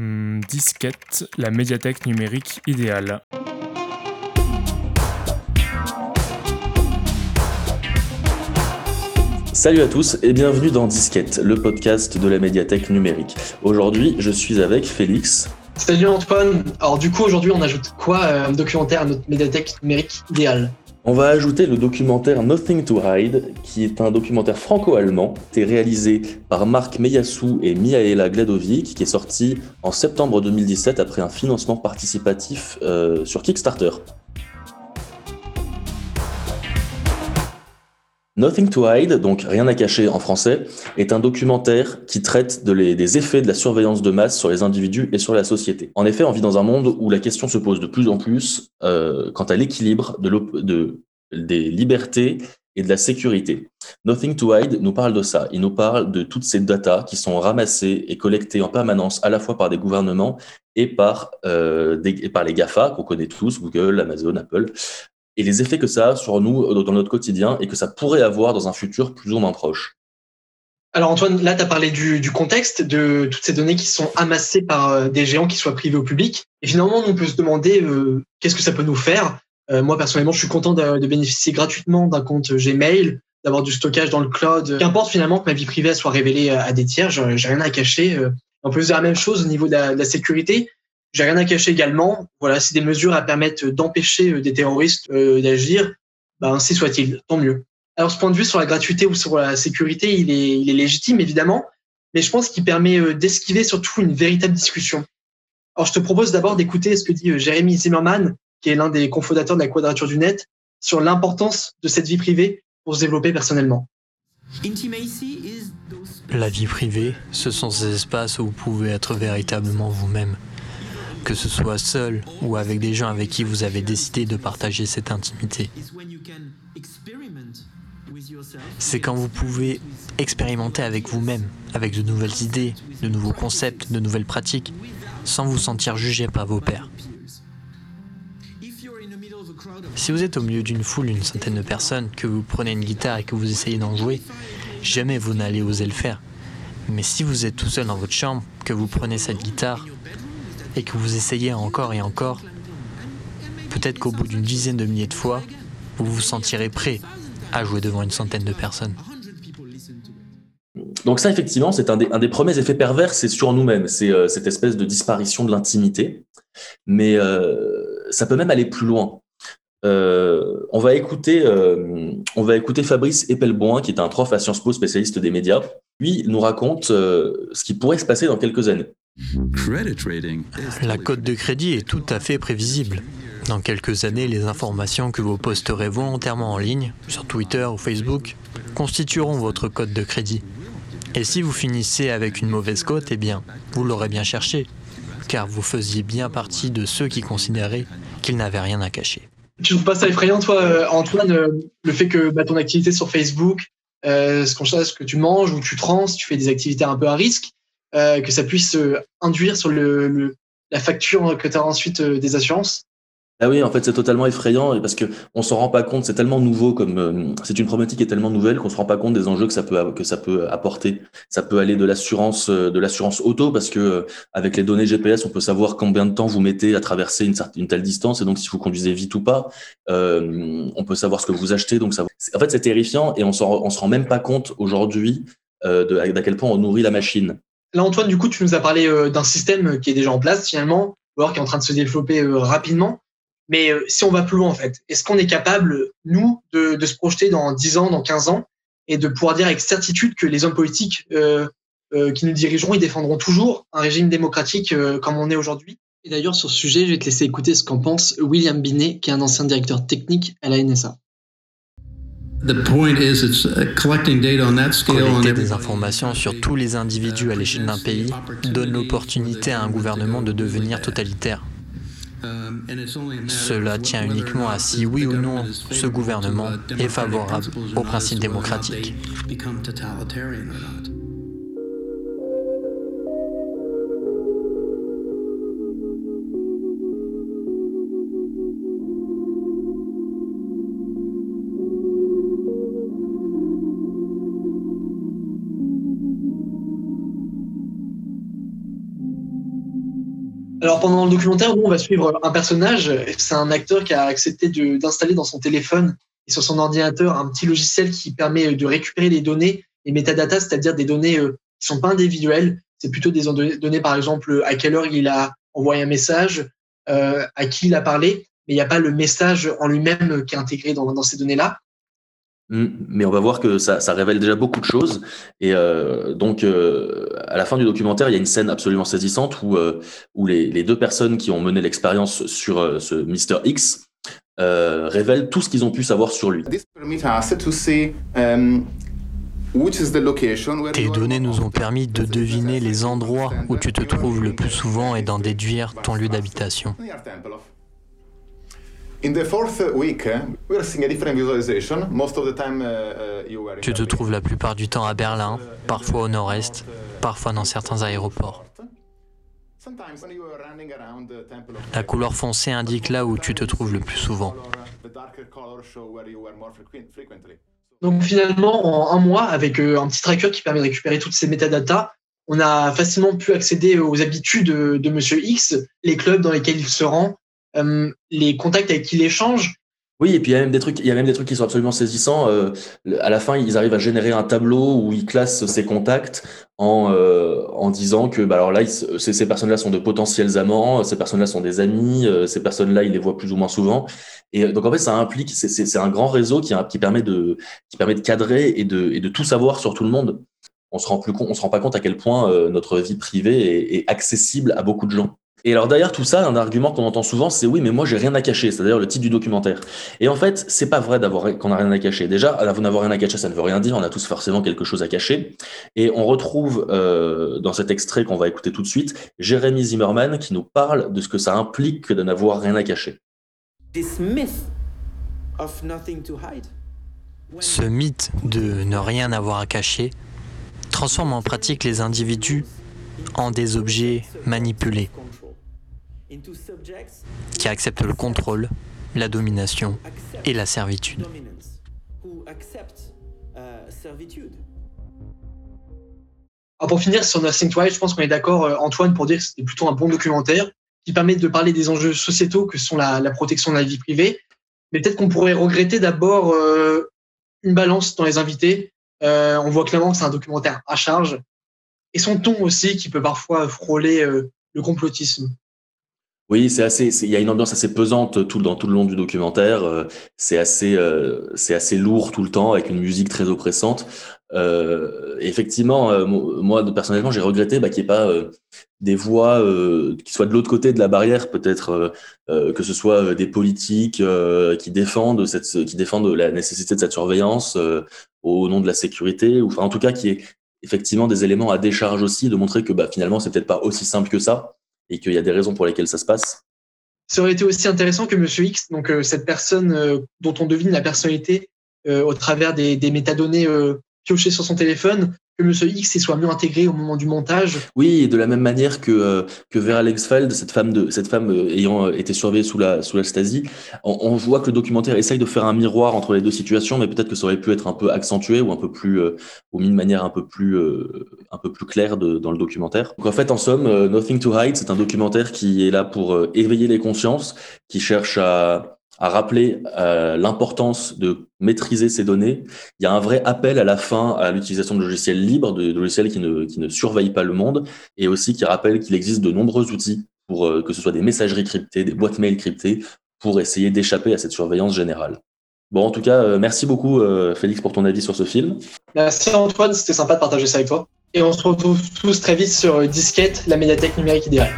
Hmm, disquette, la médiathèque numérique idéale. Salut à tous et bienvenue dans Disquette, le podcast de la médiathèque numérique. Aujourd'hui, je suis avec Félix. Salut Antoine. Alors du coup, aujourd'hui, on ajoute quoi euh, un documentaire à notre médiathèque numérique idéale? On va ajouter le documentaire Nothing to Hide, qui est un documentaire franco-allemand, qui est réalisé par Marc Meyassou et Miaela Gladovic, qui est sorti en septembre 2017 après un financement participatif euh, sur Kickstarter. Nothing to Hide, donc Rien à cacher en français, est un documentaire qui traite des effets de la surveillance de masse sur les individus et sur la société. En effet, on vit dans un monde où la question se pose de plus en plus euh, quant à l'équilibre de, des libertés et de la sécurité. Nothing to Hide nous parle de ça. Il nous parle de toutes ces datas qui sont ramassées et collectées en permanence à la fois par des gouvernements et par, euh, et par les GAFA qu'on connaît tous, Google, Amazon, Apple, et les effets que ça a sur nous euh, dans notre quotidien et que ça pourrait avoir dans un futur plus ou moins proche. Alors Antoine, là tu as parlé du, contexte, de toutes ces données qui sont amassées par euh, des géants qui soient privés au public. Et finalement, on peut se demander euh, qu'est-ce que ça peut nous faire? moi personnellement, je suis content de, bénéficier gratuitement d'un compte Gmail, d'avoir du stockage dans le cloud. Qu'importe finalement que ma vie privée soit révélée à, des tiers, j'ai rien à cacher. On peut dire la même chose au niveau de la sécurité. J'ai rien à cacher également. Voilà, si des mesures à permettre d'empêcher euh, des terroristes euh, d'agir, ben, ainsi soit-il, tant mieux. Alors, ce point de vue sur la gratuité ou sur la sécurité, il est, il est légitime, évidemment, mais je pense qu'il permet euh, d'esquiver surtout une véritable discussion. Alors, je te propose d'abord d'écouter ce que dit Jérémy Zimmerman, qui est l'un des cofondateurs de la Quadrature du Net, sur l'importance de cette vie privée pour se développer personnellement. La vie privée, ce sont ces espaces où vous pouvez être véritablement vous-même que ce soit seul ou avec des gens avec qui vous avez décidé de partager cette intimité. C'est quand vous pouvez expérimenter avec vous-même, avec de nouvelles idées, de nouveaux concepts, de nouvelles pratiques, sans vous sentir jugé par vos pairs. Si vous êtes au milieu d'une foule, une centaine de personnes, que vous prenez une guitare et que vous essayez d'en jouer, jamais vous n'allez oser le faire. Mais si vous êtes tout seul dans votre chambre, que vous prenez cette guitare, et que vous essayez encore et encore, peut-être qu'au bout d'une dizaine de milliers de fois, vous vous sentirez prêt à jouer devant une centaine de personnes. Donc ça, effectivement, c'est un des, premiers effets pervers, c'est sur nous-mêmes, c'est euh, cette espèce de disparition de l'intimité. Mais euh, ça peut même aller plus loin. Euh, on, va écouter, on va écouter Fabrice Epelboin, qui est un prof à Sciences Po spécialiste des médias. Lui nous raconte ce qui pourrait se passer dans quelques années. La cote de crédit est tout à fait prévisible. Dans quelques années, les informations que vous posterez volontairement en ligne, sur Twitter ou Facebook, constitueront votre code de crédit. Et si vous finissez avec une mauvaise cote, eh bien, vous l'aurez bien cherché, car vous faisiez bien partie de ceux qui considéraient qu'ils n'avaient rien à cacher. Tu trouves pas ça effrayant, toi, euh, Antoine, euh, le fait que bah, ton activité sur Facebook, euh, ce qu'on ce que tu manges ou tu trans, tu fais des activités un peu à risque, euh, que ça puisse euh, induire sur le, la facture que tu as ensuite euh, des assurances ah oui, en fait, c'est totalement effrayant parce que on s'en rend pas compte. C'est tellement nouveau, comme c'est une problématique qui est tellement nouvelle qu'on se rend pas compte des enjeux que ça peut que ça peut apporter. Ça peut aller de l'assurance de l'assurance auto parce que avec les données GPS, on peut savoir combien de temps vous mettez à traverser une, une telle distance et donc si vous conduisez vite ou pas, on peut savoir ce que vous achetez. Donc ça, en fait, c'est terrifiant et on, on se rend même pas compte aujourd'hui d'à quel point on nourrit la machine. Là, Antoine, du coup, tu nous as parlé euh, d'un système qui est déjà en place finalement, ou alors qui est en train de se développer euh, rapidement. Mais euh, si on va plus loin, en fait, est-ce qu'on est capable, nous, de, se projeter dans 10 ans, dans 15 ans, et de pouvoir dire avec certitude que les hommes politiques qui nous dirigeront, ils défendront toujours un régime démocratique comme on est aujourd'hui? Et d'ailleurs, sur ce sujet, je vais te laisser écouter ce qu'en pense William Binet, qui est un ancien directeur technique à la NSA. Collecter des informations sur tous les individus à l'échelle d'un pays donne l'opportunité à un gouvernement de devenir totalitaire. Um, Cela tient uniquement à si oui ou non ce gouvernement est favorable aux principes démocratiques. Alors pendant le documentaire, on va suivre un personnage. C'est un acteur qui a accepté d'installer dans son téléphone et sur son ordinateur un petit logiciel qui permet de récupérer les données, les métadatas, c'est-à-dire des données euh, qui sont pas individuelles. C'est plutôt des données, par exemple, à quelle heure il a envoyé un message, euh, à qui il a parlé, mais il n'y a pas le message en lui-même qui est intégré dans, dans ces données-là. Mmh, mais on va voir que ça, ça révèle déjà beaucoup de choses. Et euh, donc, euh, à la fin du documentaire, il y a une scène absolument saisissante où, euh, où les, les, deux personnes qui ont mené l'expérience sur euh, ce Mr. X euh, révèlent tout ce qu'ils ont pu savoir sur lui. Um, Tes données nous ont permis de deviner les endroits où tu te trouves le plus souvent et d'en déduire ton lieu d'habitation. Tu te trouves la plupart du temps à Berlin, parfois au nord-est, parfois dans certains aéroports. La couleur foncée indique là où tu te trouves le plus souvent. Donc finalement, en un mois, avec euh, un petit tracker qui permet de récupérer toutes ces métadatas, on a facilement pu accéder aux habitudes de Monsieur X, les clubs dans lesquels il se rend, euh, les contacts avec qui il échange. Oui, et puis il y a même des trucs, il y a même des trucs qui sont absolument saisissants. Euh, à la fin, ils arrivent à générer un tableau où ils classent ses contacts en euh, disant que bah alors là, ces, ces personnes-là sont de potentiels amants, ces personnes-là sont des amis, ces personnes-là, ils les voient plus ou moins souvent. Et donc en fait, ça implique, c'est un grand réseau qui, permet de qui permet de cadrer et de et de tout savoir sur tout le monde. On se rend plus on se rend pas compte à quel point notre vie privée est accessible à beaucoup de gens. Et alors derrière tout ça, un argument qu'on entend souvent, c'est oui, mais moi j'ai rien à cacher, c'est d'ailleurs le titre du documentaire. Et en fait, c'est pas vrai d'avoir qu'on a rien à cacher. Déjà, vous n'avoir rien à cacher, ça ne veut rien dire. On a tous forcément quelque chose à cacher. Et on retrouve euh, dans cet extrait qu'on va écouter tout de suite, Jérémy Zimmerman qui nous parle de ce que ça implique que de n'avoir rien à cacher. Ce mythe de ne rien avoir à cacher transforme en pratique les individus en des objets manipulés qui acceptent le contrôle, la domination et la servitude. Alors pour finir sur Nothing to Hide, je pense qu'on est d'accord, euh, Antoine, pour dire que c'était plutôt un bon documentaire qui permet de parler des enjeux sociétaux que sont la, protection de la vie privée. Mais peut-être qu'on pourrait regretter d'abord euh, une balance dans les invités. Euh, on voit clairement que c'est un documentaire à charge. Et son ton aussi qui peut parfois frôler le complotisme. Oui, c'est assez. Il y a une ambiance assez pesante tout dans tout le long du documentaire. Euh, c'est assez, euh, c'est assez lourd tout le temps avec une musique très oppressante. Euh, effectivement, euh, moi personnellement, j'ai regretté bah, qu'il n'y ait pas des voix qui soient de l'autre côté de la barrière, peut-être que ce soit des politiques qui défendent cette, qui défendent la nécessité de cette surveillance au nom de la sécurité, ou enfin en tout cas qui est effectivement des éléments à décharge aussi, de montrer que bah, finalement c'est peut-être pas aussi simple que ça et qu'il y a des raisons pour lesquelles ça se passe. Ça aurait été aussi intéressant que Monsieur X, donc euh, cette personne euh, dont on devine la personnalité euh, au travers des, des métadonnées piochées sur son téléphone, que Monsieur X soit mieux intégré au moment du montage. Oui, et de la même manière que euh, que Vera Lexfeld, cette femme de cette femme euh, ayant euh, été surveillée sous la sous la on, voit que le documentaire essaye de faire un miroir entre les deux situations, mais peut-être que ça aurait pu être un peu accentué ou un peu plus ou mis de manière un peu plus un peu plus claire dans le documentaire. Donc en fait, en somme, Nothing to Hide, c'est un documentaire qui est là pour éveiller les consciences, qui cherche à à rappeler euh, l'importance de maîtriser ces données. Il y a un vrai appel à la fin à l'utilisation de logiciels libres, de, logiciels qui ne, surveillent pas le monde, et aussi qui rappelle qu'il existe de nombreux outils pour euh, que ce soit des messageries cryptées, des boîtes mail cryptées, pour essayer d'échapper à cette surveillance générale. Bon, en tout cas, euh, merci beaucoup Félix pour ton avis sur ce film. Merci Antoine, c'était sympa de partager ça avec toi. Et on se retrouve tous très vite sur Disquette, la médiathèque numérique idéale.